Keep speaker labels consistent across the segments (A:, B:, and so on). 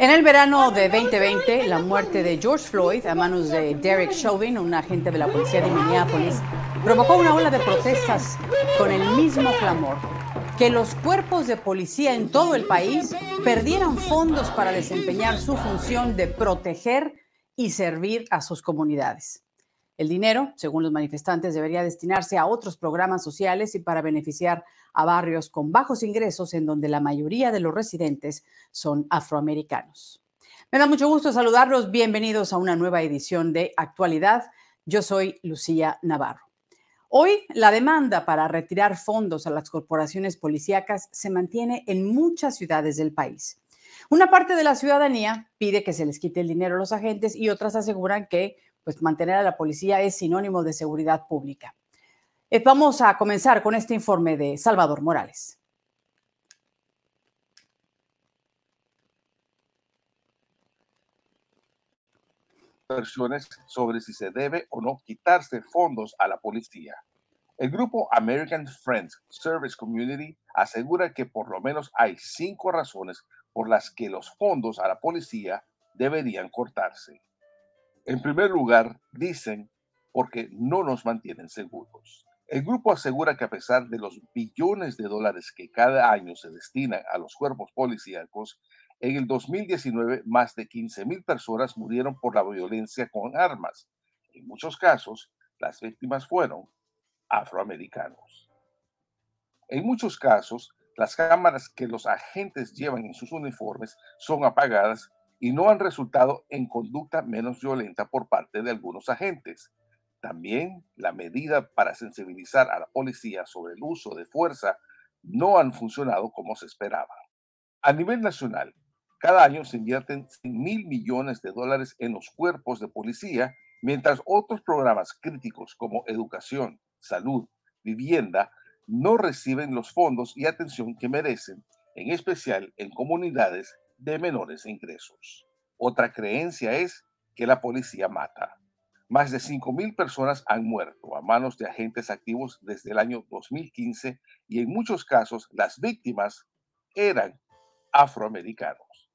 A: En el verano de 2020, la muerte de George Floyd a manos de Derek Chauvin, un agente de la policía de Minneapolis, provocó una ola de protestas con el mismo clamor, que los cuerpos de policía en todo el país perdieran fondos para desempeñar su función de proteger y servir a sus comunidades. El dinero, según los manifestantes, debería destinarse a otros programas sociales y para beneficiar a barrios con bajos ingresos en donde la mayoría de los residentes son afroamericanos. Me da mucho gusto saludarlos. Bienvenidos a una nueva edición de Actualidad. Yo soy Lucía Navarro. Hoy la demanda para retirar fondos a las corporaciones policíacas se mantiene en muchas ciudades del país. Una parte de la ciudadanía pide que se les quite el dinero a los agentes y otras aseguran que pues mantener a la policía es sinónimo de seguridad pública. Eh, vamos a comenzar con este informe de Salvador Morales.
B: versiones sobre si se debe o no quitarse fondos a la policía. El grupo American Friends Service Community asegura que por lo menos hay cinco razones por las que los fondos a la policía deberían cortarse. En primer lugar, dicen porque no nos mantienen seguros. El grupo asegura que a pesar de los billones de dólares que cada año se destinan a los cuerpos policíacos, en el 2019 más de 15 mil personas murieron por la violencia con armas. En muchos casos, las víctimas fueron afroamericanos. En muchos casos, las cámaras que los agentes llevan en sus uniformes son apagadas y no han resultado en conducta menos violenta por parte de algunos agentes. También la medida para sensibilizar a la policía sobre el uso de fuerza no han funcionado como se esperaba. A nivel nacional, cada año se invierten mil millones de dólares en los cuerpos de policía, mientras otros programas críticos como educación, salud, vivienda no reciben los fondos y atención que merecen, en especial en comunidades de menores ingresos. Otra creencia es que la policía mata. Más de 5.000 personas han muerto a manos de agentes activos desde el año 2015 y en muchos casos las víctimas eran afroamericanos.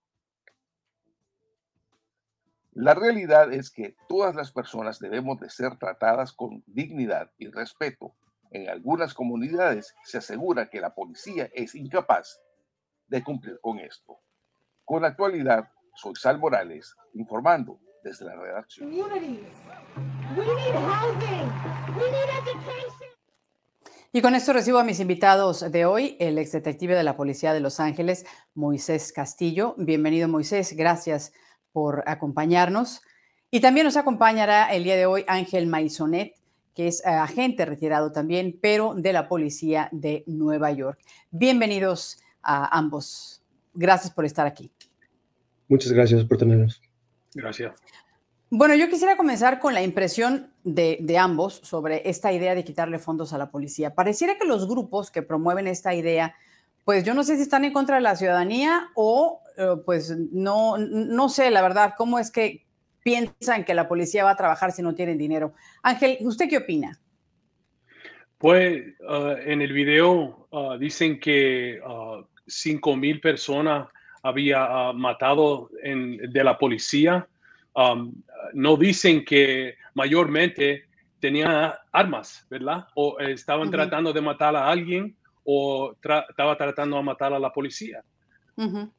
B: La realidad es que todas las personas debemos de ser tratadas con dignidad y respeto. En algunas comunidades se asegura que la policía es incapaz de cumplir con esto. Con la actualidad, soy Sal Morales, informando desde la redacción.
A: Y con esto recibo a mis invitados de hoy, el ex detective de la Policía de Los Ángeles, Moisés Castillo. Bienvenido, Moisés. Gracias por acompañarnos. Y también nos acompañará el día de hoy Ángel Maisonet, que es eh, agente retirado también, pero de la Policía de Nueva York. Bienvenidos a ambos. Gracias por estar aquí.
C: Muchas gracias por tenernos.
D: Gracias.
A: Bueno, yo quisiera comenzar con la impresión de, ambos sobre esta idea de quitarle fondos a la policía. Pareciera que los grupos que promueven esta idea, pues yo no sé si están en contra de la ciudadanía o eh, pues no, no sé, la verdad, cómo es que piensan que la policía va a trabajar si no tienen dinero. Ángel, ¿usted qué opina?
D: Pues uh, en el video uh, dicen que uh, 5 mil personas había uh, matado en, de la policía. Um, no dicen que mayormente tenían armas, ¿verdad? O estaban tratando de matar a alguien o estaba tratando de matar a la policía.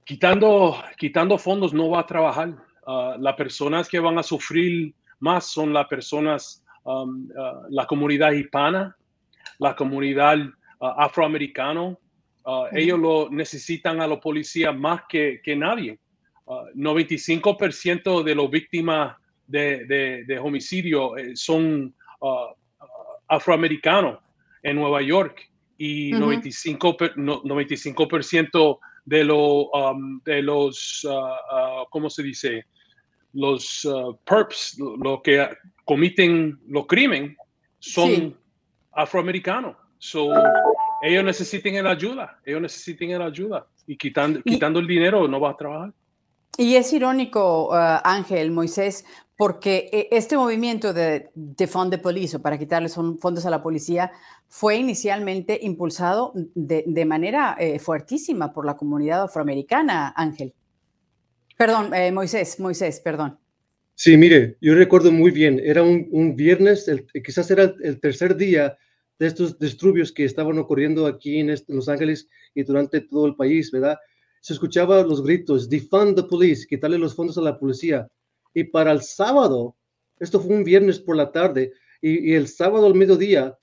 D: quitando, quitando fondos no va a trabajar. Uh, las personas que van a sufrir más son las personas, um, uh, la comunidad hispana, la comunidad afroamericana, Ah, ellos lo necesitan a los policías más que, que nadie. 95% ah, de las víctimas de, de, homicidio eh, son uh, afroamericanos en Nueva York y 95%, 95 de, lo, um, de los, ¿cómo se dice? Los perps, lo que comiten los crímenes, son afroamericanos. So, ellos necesiten la ayuda, ellos necesiten la ayuda y quitando, quitando el dinero no va a trabajar.
A: Y es irónico, uh, Ángel, Moisés, porque eh, este movimiento de Defund the Police o para quitarles fondos a la policía fue inicialmente impulsado de, manera eh, fuertísima por la comunidad afroamericana, Ángel. Perdón, eh, Moisés, Moisés, perdón.
C: Sí, mire, yo recuerdo muy bien, era un, viernes, quizás era el tercer día de estos disturbios que estaban ocurriendo aquí en, Los Ángeles y durante todo el país, ¿verdad? Se escuchaban los gritos, defund the police, quitarle los fondos a la policía. Y para el sábado, esto fue un viernes por la tarde, y, el sábado al mediodía,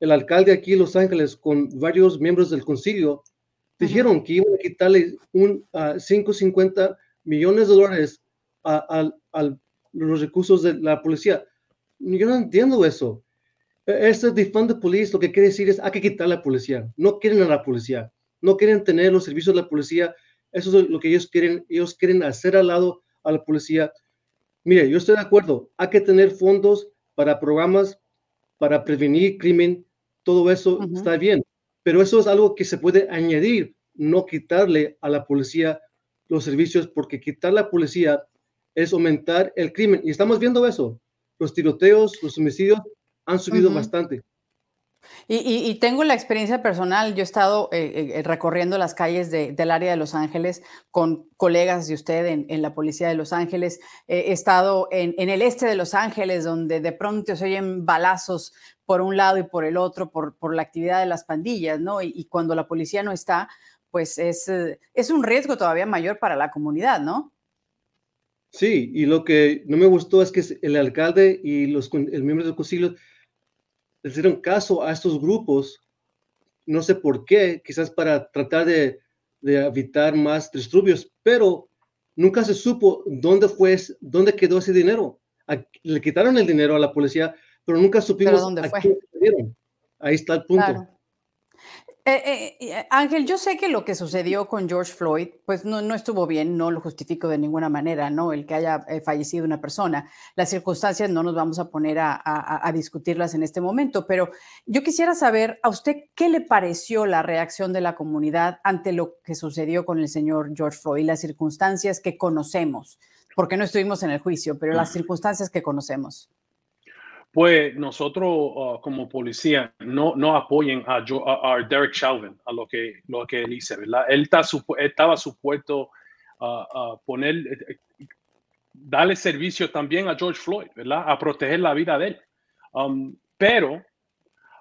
C: el alcalde aquí en Los Ángeles con varios miembros del concilio dijeron que iban a quitarle un, 550 millones de dólares a, los recursos de la policía. Yo no entiendo eso. Este defund the police lo que quiere decir es hay que quitar la policía. No quieren a la policía. No quieren tener los servicios de la policía. Eso es lo que ellos quieren. Ellos quieren hacer al lado a la policía. Mire, yo estoy de acuerdo. Hay que tener fondos para programas para prevenir crimen. Todo eso está bien. Pero eso es algo que se puede añadir, no quitarle a la policía los servicios, porque quitar la policía es aumentar el crimen. Y estamos viendo eso. Los tiroteos, los homicidios han subido bastante.
A: Y, tengo la experiencia personal, yo he estado eh, eh, recorriendo las calles del área de Los Ángeles con colegas de usted en, la policía de Los Ángeles, he estado en, el este de Los Ángeles, donde de pronto se oyen balazos por un lado y por el otro por, por la actividad de las pandillas, ¿no? Y, cuando la policía no está, pues es, eh, es un riesgo todavía mayor para la comunidad, ¿no?
C: Sí, y lo que no me gustó es que el alcalde y los el miembro del concilio le hicieron caso a estos grupos, no sé por qué, quizás para tratar de, evitar más disturbios, pero nunca se supo dónde fue, dónde quedó ese dinero. le quitaron el dinero a la policía, pero nunca supimos
A: dónde fue.
C: Ahí está el punto.
A: Eh, eh, Ángel, yo sé que lo que sucedió con George Floyd, pues no, no, estuvo bien, no lo justifico de ninguna manera, ¿no? El que haya fallecido una persona. Las circunstancias no nos vamos a poner a, a, discutirlas en este momento, pero yo quisiera saber a usted qué le pareció la reacción de la comunidad ante lo que sucedió con el señor George Floyd, las circunstancias que conocemos, porque no estuvimos en el juicio, pero las circunstancias que conocemos
D: pues nosotros uh, como policía no, no apoyen a, Derek Chauvin, a lo que, lo que él dice, ¿verdad? Él estaba supuesto a poner, eh, darle servicio también a George Floyd, ¿verdad? A proteger la vida de él. Um, pero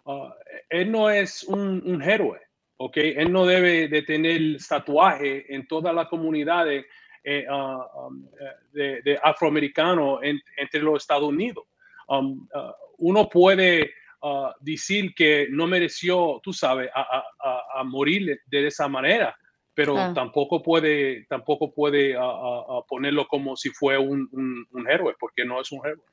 D: uh, él no es un, héroe, ¿ok? Él no debe de tener tatuaje en toda la comunidad de, eh, uh, um, de, afroamericanos entre los Estados Unidos. Um, uh, uno puede uh, decir que no mereció, tú sabes, a, morir de esa manera, pero tampoco puede, tampoco puede uh, ponerlo como si fue un, un héroe, porque no es un héroe.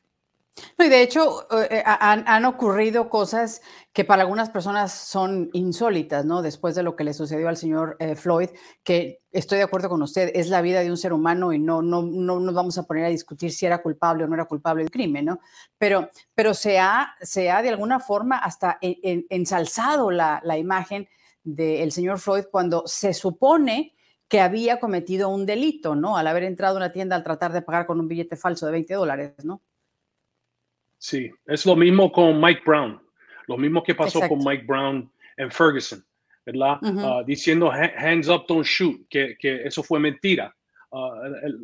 A: Y de hecho, eh, eh, han, ocurrido cosas que para algunas personas son insólitas, ¿no? Después de lo que le sucedió al señor eh, Floyd, que estoy de acuerdo con usted, es la vida de un ser humano y no, no, no nos vamos a poner a discutir si era culpable o no era culpable del crimen, ¿no? Pero, pero se, ha, se ha de alguna forma hasta ensalzado la, la imagen del señor Floyd cuando se supone que había cometido un delito, ¿no? Al haber entrado a una tienda al tratar de pagar con un billete falso de 20 dólares, ¿no?
D: Sí, es lo mismo con Mike Brown, lo mismo que pasó con Mike Brown en Ferguson, ¿verdad? Ah, diciendo hands up, don't shoot, que, que eso fue mentira. Ah,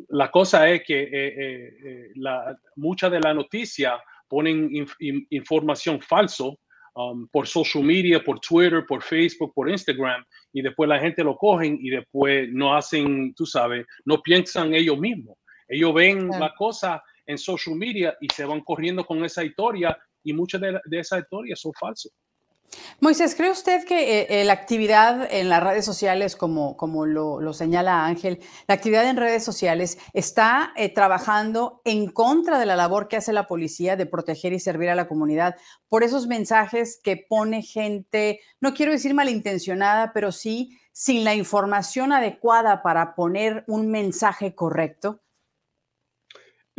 D: la cosa es que eh, eh, eh, la, mucha de la noticia ponen información falso um, por social media, por Twitter, por Facebook, por Instagram, y después la gente lo cogen y después no hacen, tú sabes, no piensan ellos mismos. Ellos ven la cosa en social media y se van corriendo con esa historia y muchas de, esas historias son falsas.
A: Moisés, ¿cree usted que eh, eh, la actividad en las redes sociales, como, como lo, señala Ángel, la actividad en redes sociales está eh, trabajando en contra de la labor que hace la policía de proteger y servir a la comunidad por esos mensajes que pone gente, no quiero decir malintencionada, pero sí sin la información adecuada para poner un mensaje correcto?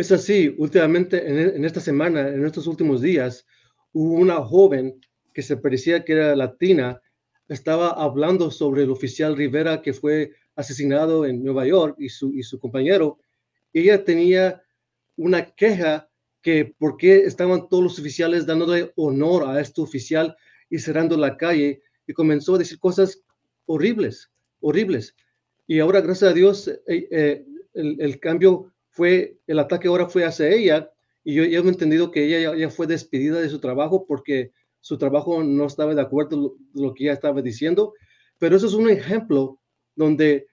C: Es así, últimamente, en, esta semana, en estos últimos días, hubo una joven que se parecía que era latina, estaba hablando sobre el oficial Rivera que fue asesinado en Nueva York y su, y su compañero. Ella tenía una queja que por qué estaban todos los oficiales dándole honor a este oficial y cerrando la calle y comenzó a decir cosas horribles, horribles. Y ahora, gracias a Dios, eh, eh, el, cambio fue, el ataque ahora fue hacia ella y yo ya he entendido que ella ya, fue despedida de su trabajo porque su trabajo no estaba de acuerdo con lo que ella estaba diciendo. Pero eso es un ejemplo donde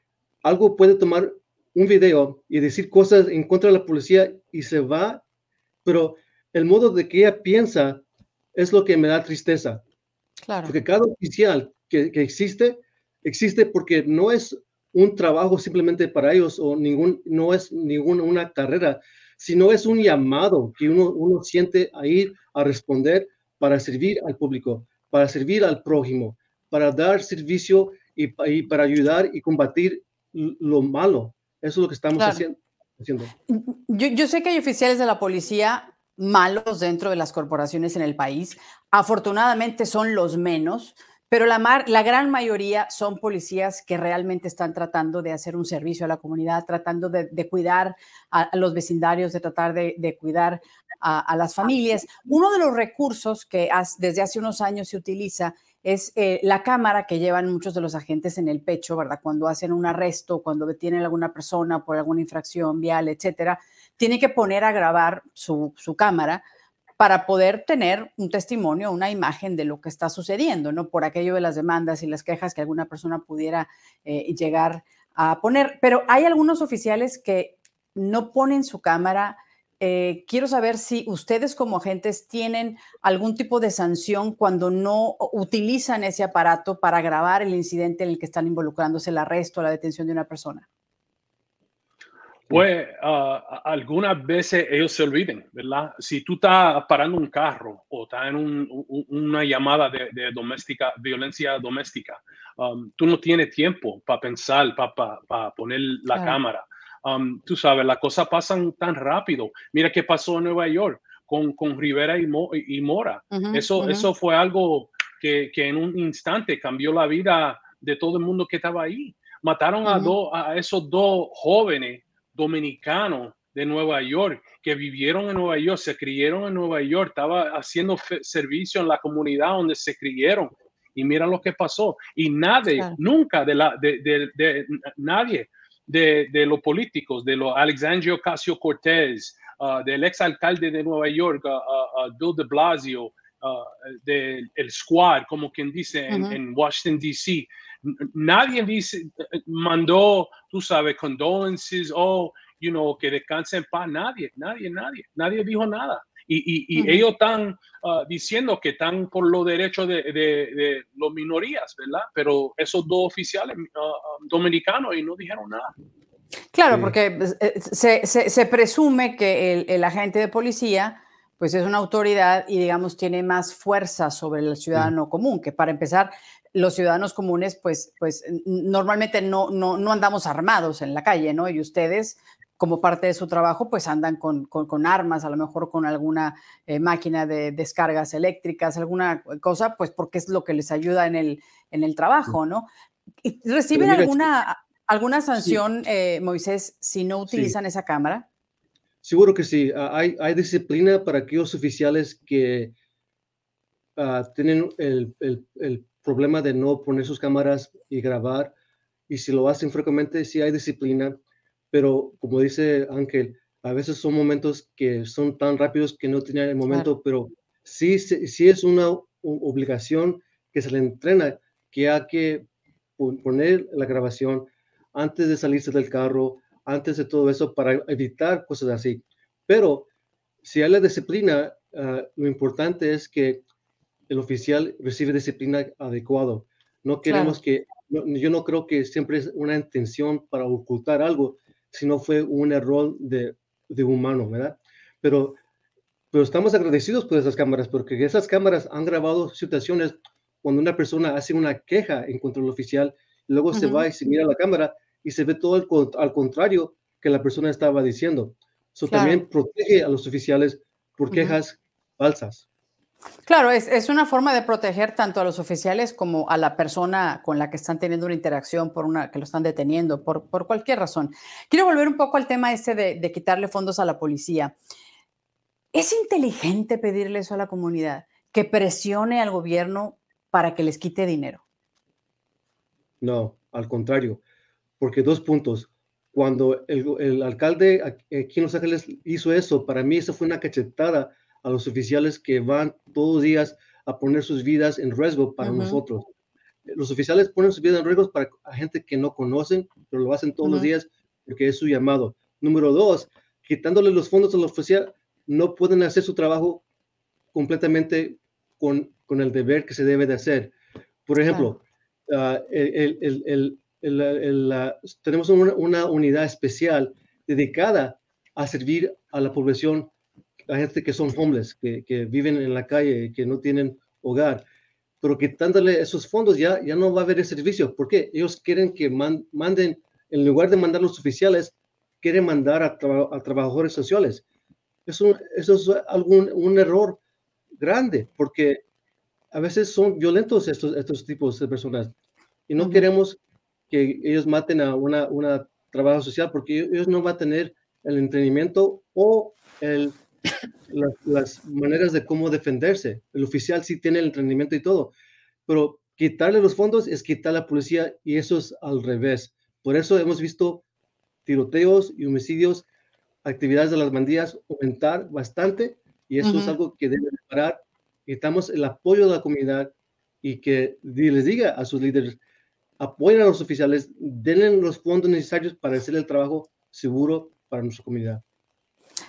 C: algo puede tomar un video y decir cosas en contra de la policía y se va, pero el modo de que ella piensa es lo que me da tristeza. Claro. Porque cada oficial que, que existe, existe porque no es un trabajo simplemente para ellos o ningún, no es ninguna una carrera, sino es un llamado que uno, uno siente a ir a responder para servir al público, para servir al prójimo, para dar servicio y, y para ayudar y combatir lo malo. Eso es lo que estamos haciendo.
A: Yo, yo, sé que hay oficiales de la policía malos dentro de las corporaciones en el país. Afortunadamente son los menos, pero la, la, gran mayoría son policías que realmente están tratando de hacer un servicio a la comunidad, tratando de, cuidar a, los vecindarios, de tratar de, cuidar a, las familias. Uno de los recursos que desde hace unos años se utiliza es eh, la cámara que llevan muchos de los agentes en el pecho, ¿verdad? Cuando hacen un arresto, cuando detienen a alguna persona por alguna infracción vial, etcétera, tiene que poner a grabar su, su cámara para poder tener un testimonio, una imagen de lo que está sucediendo, ¿no? Por aquello de las demandas y las quejas que alguna persona pudiera eh, llegar a poner. Pero hay algunos oficiales que no ponen su cámara. Eh, quiero saber si ustedes como agentes tienen algún tipo de sanción cuando no utilizan ese aparato para grabar el incidente en el que están involucrándose el arresto o la detención de una persona.
D: Pues ah, algunas veces ellos se olviden, ¿verdad? Si tú estás parando un carro o estás en una llamada de, doméstica, violencia doméstica, um, tú no tienes tiempo para pensar, para poner la cámara. Um, tú sabes, las cosas pasan tan rápido. Mira qué pasó en Nueva York con, con Rivera y, y Mora. eso, eso fue algo que, que, en un instante cambió la vida de todo el mundo que estaba ahí. Mataron a, a esos dos jóvenes dominicanos de Nueva York que vivieron en Nueva York, se criaron en Nueva York, estaba haciendo servicio en la comunidad donde se criaron. Y mira lo que pasó. Y nadie, nunca de, la, de, de, nadie de, de, los políticos, de los Alexandria Ocasio Cortés, uh, del exalcalde de Nueva York, uh, uh, Bill de Blasio, del Squad, como quien dice en, en Washington, D.C., nadie dice, mandó, tú sabes, condolences o, you know, que descansen en paz. Nadie, nadie, nadie, nadie dijo nada. Y, y, ellos están ah, diciendo que están por los derechos de, de, de las minorías, ¿verdad? Pero esos dos oficiales ah, dominicanos y no dijeron nada.
A: Claro, porque pues, eh, se, se, se, presume que el, el, agente de policía pues es una autoridad y digamos tiene más fuerza sobre el ciudadano común, que para empezar los ciudadanos comunes, pues, pues normalmente no, no, no, andamos armados en la calle, ¿no? Y ustedes, como parte de su trabajo, pues andan con, con, armas, a lo mejor con alguna eh, máquina de descargas eléctricas, alguna cosa, pues porque es lo que les ayuda en el, en el trabajo, ¿no? ¿Reciben alguna, alguna sanción, eh, Moisés, si no utilizan esa cámara?
C: Seguro que sí. Ah, hay, hay disciplina para aquellos oficiales que uh, tienen el, el, el problema de no poner sus cámaras y grabar. Y si lo hacen frecuentemente, sí hay disciplina, pero como dice Ángel, a veces son momentos que son tan rápidos que no tenían el momento, pero sí, sí, es una obligación que se le entrena, que hay que poner la grabación antes de salirse del carro, antes de todo eso, para evitar cosas así. Pero si hay la disciplina, ah, lo importante es que el oficial recibe disciplina adecuado. No queremos que, yo no creo que siempre es una intención para ocultar algo, sino fue un error de, de humano, ¿verdad? Pero, pero estamos agradecidos por esas cámaras, porque esas cámaras han grabado situaciones cuando una persona hace una queja en contra del oficial, luego se va y se mira la cámara y se ve todo al contrario que la persona estaba diciendo. Eso también protege a los oficiales por quejas falsas.
A: Claro, es, una forma de proteger tanto a los oficiales como a la persona con la que están teniendo una interacción por una que lo están deteniendo por, por cualquier razón. Quiero volver un poco al tema este de, quitarle fondos a la policía. ¿Es inteligente pedirle eso a la comunidad? Que presione al gobierno para que les quite dinero.
C: No, al contrario, porque dos puntos. cuando el, alcalde aquí en Los Ángeles hizo eso, para mí eso fue una cachetada a los oficiales que van todos los días a poner sus vidas en riesgo para nosotros. Los oficiales ponen sus vidas en riesgo para gente que no conocen, pero lo hacen todos los días porque es su llamado. Número dos, quitándole los fondos a la oficial, no pueden hacer su trabajo completamente con, con el deber que se debe de hacer. Por ejemplo, ah, el, tenemos una, unidad especial dedicada a servir a la población, a gente que son homeless, que, que viven en la calle, que no tienen hogar. Pero quitándole esos fondos ya, ya no va a haber ese servicio. ¿Por qué? Ellos quieren que manden, en lugar de mandar los oficiales, quieren mandar a, trabajadores sociales. Eso, eso es algún, un error grande, porque a veces son violentos estos, estos tipos de personas y no queremos que ellos maten a una, una trabajo social porque ellos no van a tener el entrenamiento o el, las, maneras de cómo defenderse. El oficial sí tiene el entrenamiento y todo, pero quitarle los fondos es quitar la policía y eso es al revés. Por eso hemos visto tiroteos y homicidios, actividades de las bandillas aumentar bastante y eso es algo que debe parar. Necesitamos el apoyo de la comunidad y que les diga a sus líderes, apoyen a los oficiales, denle los fondos necesarios para hacer el trabajo seguro para nuestra comunidad.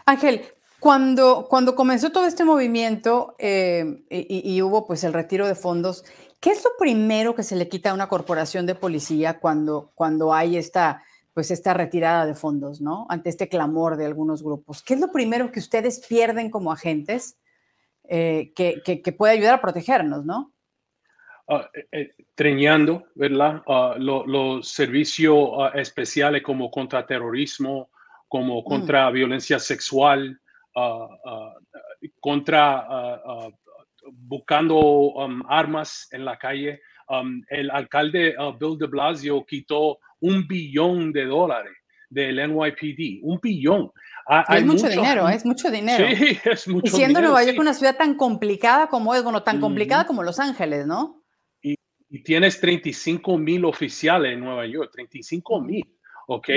A: Ángel, cuando, cuando comenzó todo este movimiento eh, y, hubo pues el retiro de fondos, ¿qué es lo primero que se le quita a una corporación de policía cuando, cuando hay esta, pues esta retirada de fondos, ¿no? Ante este clamor de algunos grupos. ¿Qué es lo primero que ustedes pierden como agentes eh, que, que puede ayudar a protegernos, ¿no?
D: uh, treñando, ¿verdad? Ah, los servicios especiales como contra terrorismo, como mm. contra violencia sexual, contra buscando um, armas en la calle. Um, el alcalde Bill de Blasio quitó un billón de dólares del NYPD, un billón.
A: es mucho dinero, es mucho dinero.
D: Sí, es mucho
A: y siendo Nueva York una ciudad tan complicada como es, bueno, tan complicada como Los Ángeles, ¿no?
D: y tienes 35 mil oficiales en Nueva York, 35 mil, ¿ok?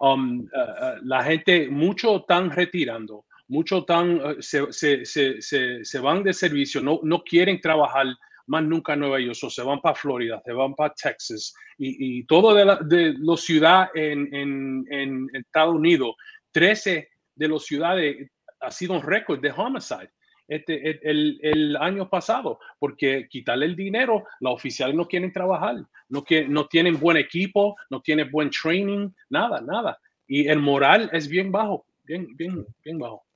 D: Um, uh, uh, la gente, mucho están retirando, mucho están, uh, se, se, se, se, van de servicio, no, no quieren trabajar más nunca en Nueva York, o se van para Florida, se van para Texas y, y todo de, la, de los ciudades en, en, en Estados Unidos, 13 de las ciudades ha sido un récord de homicide este, el, el, año pasado, porque quitarle el dinero, los oficiales no quieren trabajar, no, que, no tienen buen equipo, no tienen buen training, nada, nada. Y el moral es bien bajo, bien, bien, bien bajo,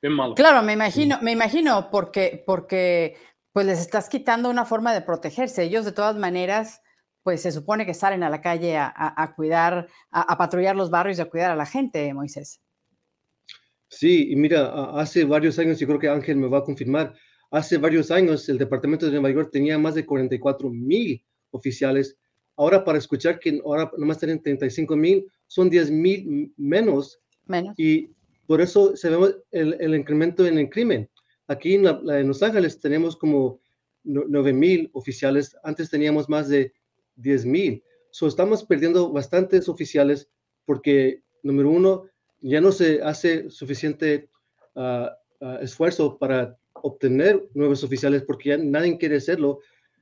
D: bien malo.
A: Claro, me imagino, me imagino, porque, porque pues les estás quitando una forma de protegerse. Ellos de todas maneras, pues se supone que salen a la calle a, a, cuidar, a, a patrullar los barrios y a cuidar a la gente, Moisés.
C: Sí, y mira, hace varios años, y creo que Ángel me va a confirmar, hace varios años el Departamento de Nueva York tenía más de 44 mil oficiales. Ahora para escuchar que ahora nomás tienen 35 mil, son 10 mil menos.
A: Menos.
C: Y por eso se ve el, incremento en el crimen. Aquí en, Los Ángeles tenemos como 9 mil oficiales, antes teníamos más de 10 mil. So, estamos perdiendo bastantes oficiales porque, número uno, ya no se hace suficiente ah, ah, esfuerzo para obtener nuevos oficiales porque ya nadie quiere hacerlo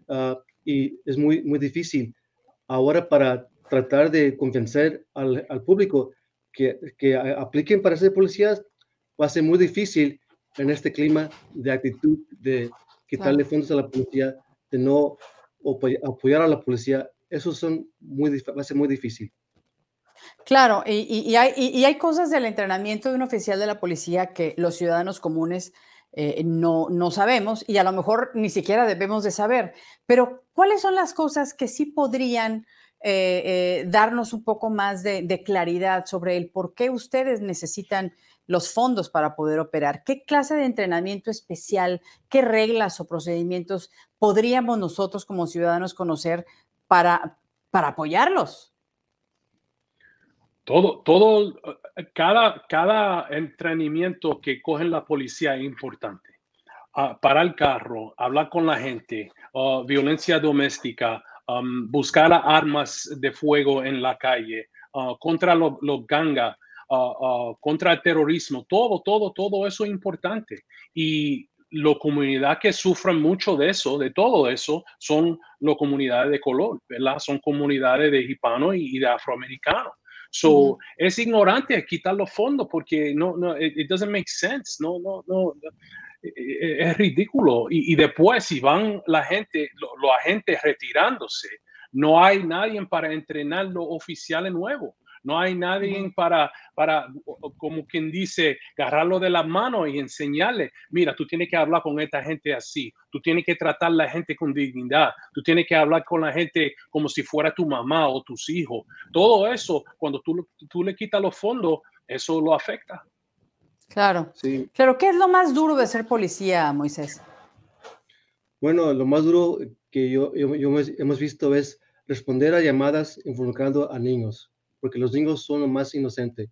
C: ah, y es muy, muy difícil. Ahora para tratar de convencer al, al público que, que, apliquen para ser policías va a ser muy difícil en este clima de actitud de quitarle fondos a la policía, de no apoyar a la policía. Eso son muy, va a ser muy difícil.
A: Claro, y, hay, cosas del entrenamiento de un oficial de la policía que los ciudadanos comunes eh, no, sabemos y a lo mejor ni siquiera debemos de saber. Pero, ¿cuáles son las cosas que sí podrían eh, eh, darnos un poco más de, claridad sobre el por qué ustedes necesitan los fondos para poder operar? ¿Qué clase de entrenamiento especial, qué reglas o procedimientos podríamos nosotros como ciudadanos conocer para, para apoyarlos?
D: Todo, todo, cada, cada entrenamiento que cogen la policía es importante. Uh, para el carro, hablar con la gente, uh, violencia doméstica, um, buscar armas de fuego en la calle, uh, contra los gangas, uh, contra el terrorismo, todo, todo, todo eso es importante. Y la comunidad que sufren mucho de eso, de todo eso, son las comunidades de color, ¿verdad? Son comunidades de hispanos y, de afroamericanos. So, es ignorante quitar los fondos porque no, no, it, doesn't make sense. No, no, no. Eh, es ridículo. Y, y después, si van la gente, los agentes retirándose, no hay nadie para entrenar los oficiales nuevos. No hay nadie para, para, como quien dice, agarrarlo de las manos y enseñarle, mira, tú tienes que hablar con esta gente así, tú tienes que tratar a la gente con dignidad, tú tienes que hablar con la gente como si fuera tu mamá o tus hijos. Todo eso, cuando tú, tú le quitas los fondos, eso lo afecta.
A: Claro. Sí. Pero, ¿qué es lo más duro de ser policía, Moisés?
C: Bueno, lo más duro que yo, yo, hemos visto es responder a llamadas involucrando a niños porque los niños son lo más inocente.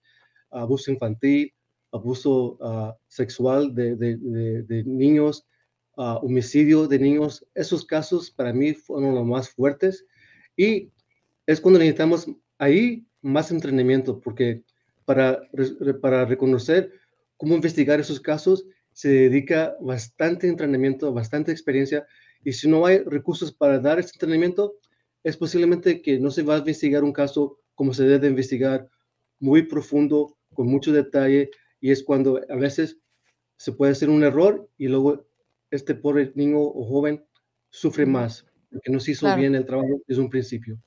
C: Abuso infantil, abuso ah, sexual de, niños, uh, homicidio de niños, esos casos para mí fueron los más fuertes y es cuando necesitamos ahí más entrenamiento, porque para, para reconocer cómo investigar esos casos se dedica bastante entrenamiento, bastante experiencia, y si no hay recursos para dar ese entrenamiento, es posiblemente que no se va a investigar un caso como se debe investigar, muy profundo, con mucho detalle, y es cuando a veces se puede hacer un error y luego este pobre niño o joven sufre más, porque no se hizo bien el trabajo desde un principio.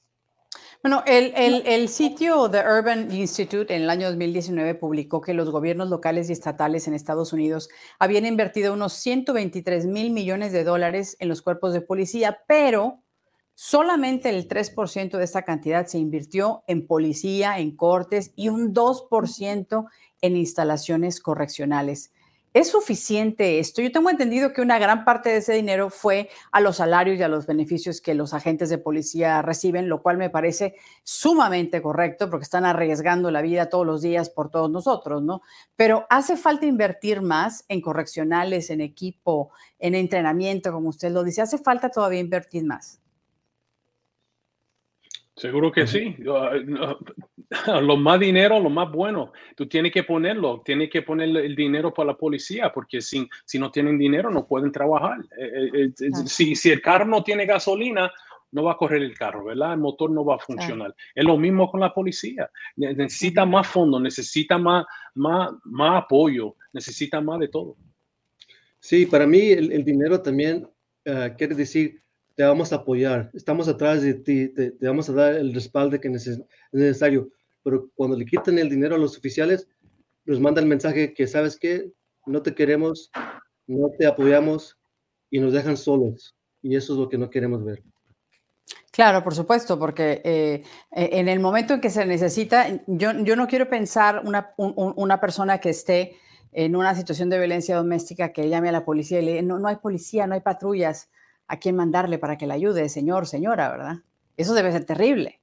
A: Bueno, el, el, el, sitio The Urban Institute en el año 2019 publicó que los gobiernos locales y estatales en Estados Unidos habían invertido unos 123 mil millones de dólares en los cuerpos de policía, pero Solamente el 3% de esta cantidad se invirtió en policía, en cortes y un 2% en instalaciones correccionales. ¿Es suficiente esto? Yo tengo entendido que una gran parte de ese dinero fue a los salarios y a los beneficios que los agentes de policía reciben, lo cual me parece sumamente correcto porque están arriesgando la vida todos los días por todos nosotros, ¿no? Pero hace falta invertir más en correccionales, en equipo, en entrenamiento, como usted lo dice. Hace falta todavía invertir más.
D: Seguro que sí. Lo más dinero, lo más bueno. Tú tienes que ponerlo, tienes que poner el dinero para la policía, porque si, si no tienen dinero no pueden trabajar. Eh, eh, eh, si, si el carro no tiene gasolina, no va a correr el carro, ¿verdad? El motor no va a funcionar. Es lo mismo con la policía. Necesita más fondos, necesita más, más, más apoyo, necesita más de todo.
C: Sí, para mí el, dinero también quiere decir te vamos a apoyar, estamos atrás de ti, te, vamos a dar el respaldo que es necesario. Pero cuando le quitan el dinero a los oficiales, nos manda el mensaje que, ¿sabes qué? No te queremos, no te apoyamos y nos dejan solos. Y eso es lo que no queremos ver.
A: Claro, por supuesto, porque eh, e, en el momento en que se necesita, yo, yo no quiero pensar una, una persona que esté en una situación de violencia doméstica que llame a la policía y le diga, no, no hay policía, no hay patrullas a quién mandarle para que le ayude, señor, señora, ¿verdad? Eso debe ser terrible.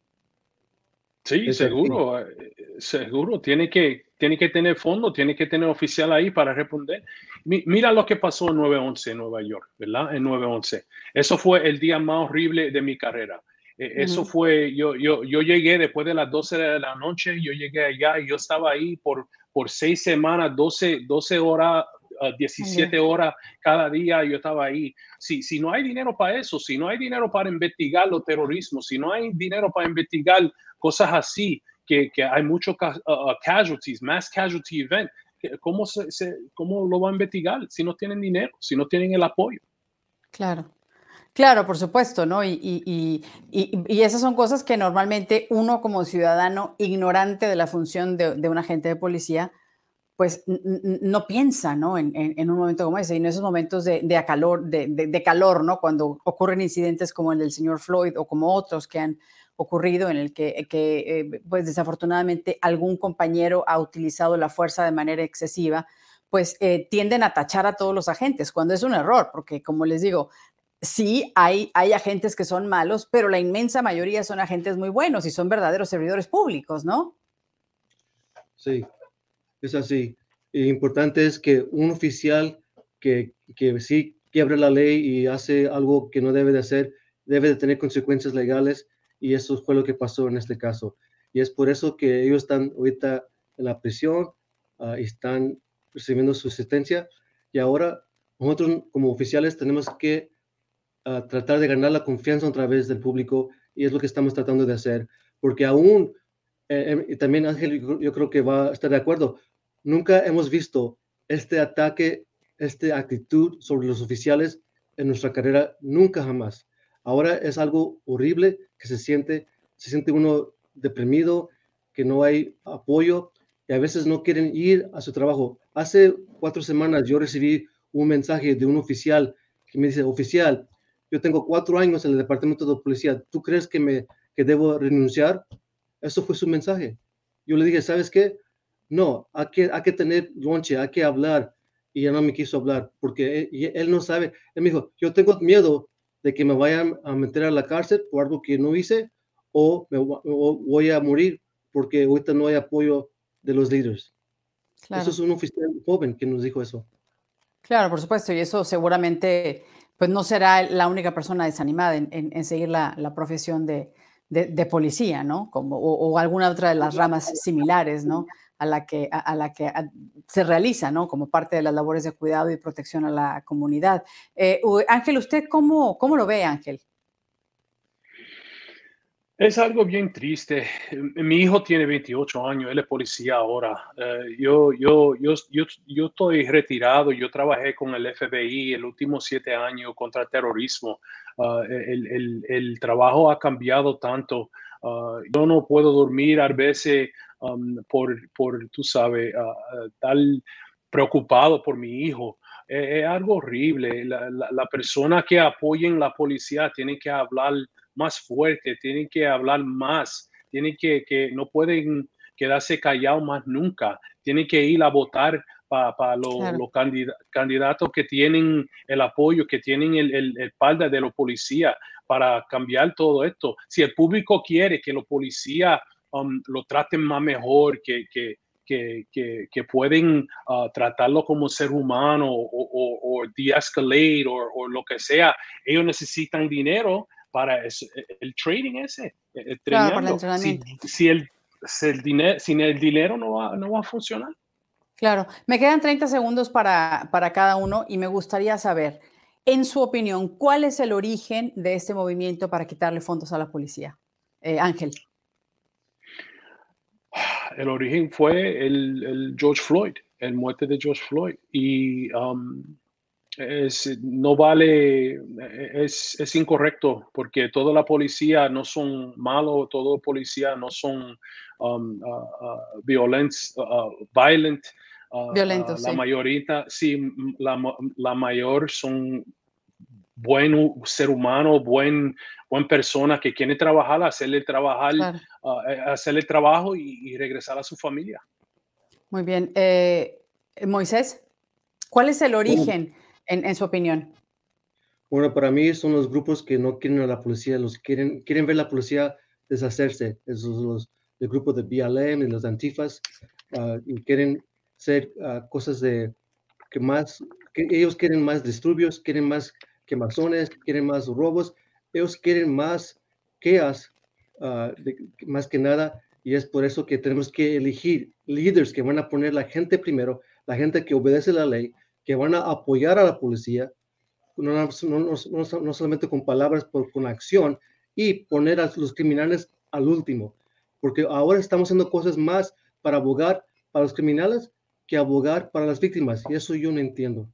D: Sí, seguro, eh, seguro. Tiene que, tiene que tener fondo, tiene que tener oficial ahí para responder. mira lo que pasó en 911 en Nueva York, ¿verdad? En 911. Eso fue el día más horrible de mi carrera. E, eso fue, yo, yo, yo llegué después de las 12 de la noche, yo llegué allá y yo estaba ahí por, por seis semanas, 12, 12 horas 17 horas cada día yo estaba ahí. Si, si no hay dinero para eso, si no hay dinero para investigar los terrorismos, si no hay dinero para investigar cosas así, que, que hay muchos uh, uh, casualties, mass casualty event, ¿cómo, se, ¿cómo lo va a investigar si no tienen dinero, si no tienen el apoyo?
A: Claro. Claro, por supuesto, ¿no? Y, y, y, y, esas son cosas que normalmente uno como ciudadano ignorante de la función de, de un agente de policía, pues no piensa, ¿no? En, un momento como ese, y en esos momentos de, calor, de, calor, ¿no? Cuando ocurren incidentes como el del señor Floyd o como otros que han ocurrido en el que, eh, pues desafortunadamente algún compañero ha utilizado la fuerza de manera excesiva, pues eh, tienden a tachar a todos los agentes, cuando es un error, porque como les digo, sí hay, hay agentes que son malos, pero la inmensa mayoría son agentes muy buenos y son verdaderos servidores públicos, ¿no?
C: Sí, es así. Lo importante es que un oficial que, que sí quiebra la ley y hace algo que no debe de hacer, debe de tener consecuencias legales y eso fue lo que pasó en este caso. Y es por eso que ellos están ahorita en la prisión y están recibiendo su asistencia. Y ahora nosotros como oficiales tenemos que tratar de ganar la confianza otra vez del público y es lo que estamos tratando de hacer. Porque aún, eh, y también Ángel, yo creo que va a estar de acuerdo, nunca hemos visto este ataque, esta actitud sobre los oficiales en nuestra carrera, nunca jamás. Ahora es algo horrible que se siente, se siente uno deprimido, que no hay apoyo y a veces no quieren ir a su trabajo. Hace cuatro semanas yo recibí un mensaje de un oficial que me dice, oficial, yo tengo cuatro años en el departamento de policía, ¿tú crees que, me, que debo renunciar? Eso fue su mensaje. Yo le dije, ¿sabes qué? No, hay que, hay que tener lonche, hay que hablar. Y ya no me quiso hablar porque él, no sabe. Él me dijo, yo tengo miedo de que me vayan a meter a la cárcel por algo que no hice o, me, voy a morir porque ahorita no hay apoyo de los líderes. Eso es un oficial joven que nos dijo eso.
A: Claro, por supuesto, y eso seguramente pues no será la única persona desanimada en, seguir la, profesión de, policía, ¿no? Como, o, alguna otra de las ramas similares, ¿no? A la que, a, la que se realiza, ¿no? Como parte de las labores de cuidado y protección a la comunidad. Eh, Ángel, ¿usted cómo, cómo lo ve, Ángel?
D: Es algo bien triste. Mi hijo tiene 28 años, él es policía ahora. Eh, yo, yo, yo, yo, yo estoy retirado, yo trabajé con el FBI el último siete años contra el terrorismo. Ah, el, el, el, trabajo ha cambiado tanto. Ah, yo no puedo dormir a veces um, por, por, tú sabes, uh, tal preocupado por mi hijo. es algo horrible. La, la, la persona que apoyen la policía tiene que hablar más fuerte, tienen que hablar más, tienen que, que no pueden quedarse callados más nunca, tienen que ir a votar para los candidatos que tienen el apoyo, que tienen el, el, espalda de los policías para cambiar todo esto. Si el público quiere que los policías um, lo traten más mejor, que, que, que, que, pueden uh, tratarlo como ser humano o, o, o de-escalate o, lo que sea, ellos necesitan dinero para e, el trading ese. El claro, para el entrenamiento. Si, el, el dinero, sin el dinero no va, no va a funcionar.
A: Claro, me quedan 30 segundos para, para cada uno y me gustaría saber, en su opinión, ¿cuál es el origen de este movimiento para quitarle fondos a la policía? Eh, Ángel.
D: El origen fue el, el, George Floyd, el muerte de George Floyd. Y um, es, no vale, es, es, incorrecto porque toda la policía no son malos, toda la policía no son um, uh, uh, violence, uh, violent.
A: Violentos,
D: la mayoría, sí, la, la, mayor son buen ser humano, buen, buen persona que quiere trabajar, hacerle trabajar, eh, hacerle trabajo y, regresar a su familia.
A: Muy bien. Eh, Moisés, ¿cuál es el origen? en, su opinión?
C: Bueno, para mí son los grupos que no quieren a la policía, los quieren, quieren ver la policía deshacerse. Esos los, el grupo de BLM y los antifas ah, y quieren hacer ah, cosas de que más, que ellos quieren más disturbios, quieren más quemazones, quieren más robos, ellos quieren más quejas, uh, más que nada, y es por eso que tenemos que elegir líderes que van a poner la gente primero, la gente que obedece la ley, que van a apoyar a la policía, no, no, solamente con palabras, pero con acción y poner a los criminales al último, porque ahora estamos haciendo cosas más para abogar para los criminales que abogar para las víctimas, y eso yo no entiendo.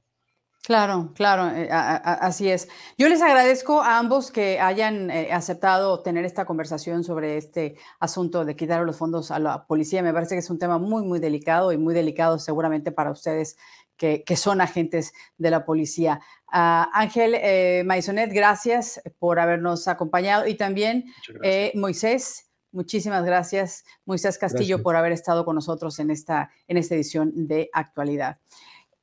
A: Claro, claro, eh, así es. Yo les agradezco a ambos que hayan eh, aceptado tener esta conversación sobre este asunto de quitar los fondos a la policía. Me parece que es un tema muy, muy delicado y muy delicado seguramente para ustedes que, son agentes de la policía. Ah, Ángel eh, Maisonet, gracias por habernos acompañado y también eh, Moisés. Muchísimas gracias, Moisés Castillo, por haber estado con nosotros en esta, en esta edición de actualidad.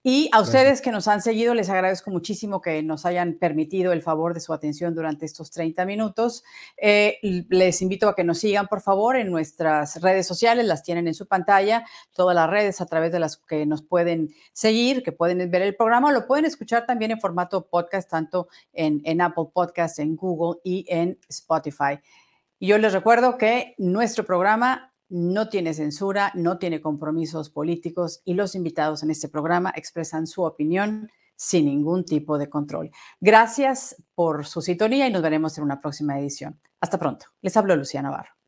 A: Y a ustedes que nos han seguido, les agradezco muchísimo que nos hayan permitido el favor de su atención durante estos 30 minutos. Eh, les invito a que nos sigan, por favor, en nuestras redes sociales, las tienen en su pantalla, todas las redes a través de las que nos pueden seguir, que pueden ver el programa, lo pueden escuchar también en formato podcast, tanto en, en Apple Podcasts, en Google y en Spotify. Y yo les recuerdo que nuestro programa no tiene censura, no tiene compromisos políticos y los invitados en este programa expresan su opinión sin ningún tipo de control. Gracias por su sintonía y nos veremos en una próxima edición. Hasta pronto. Les hablo Lucía Navarro.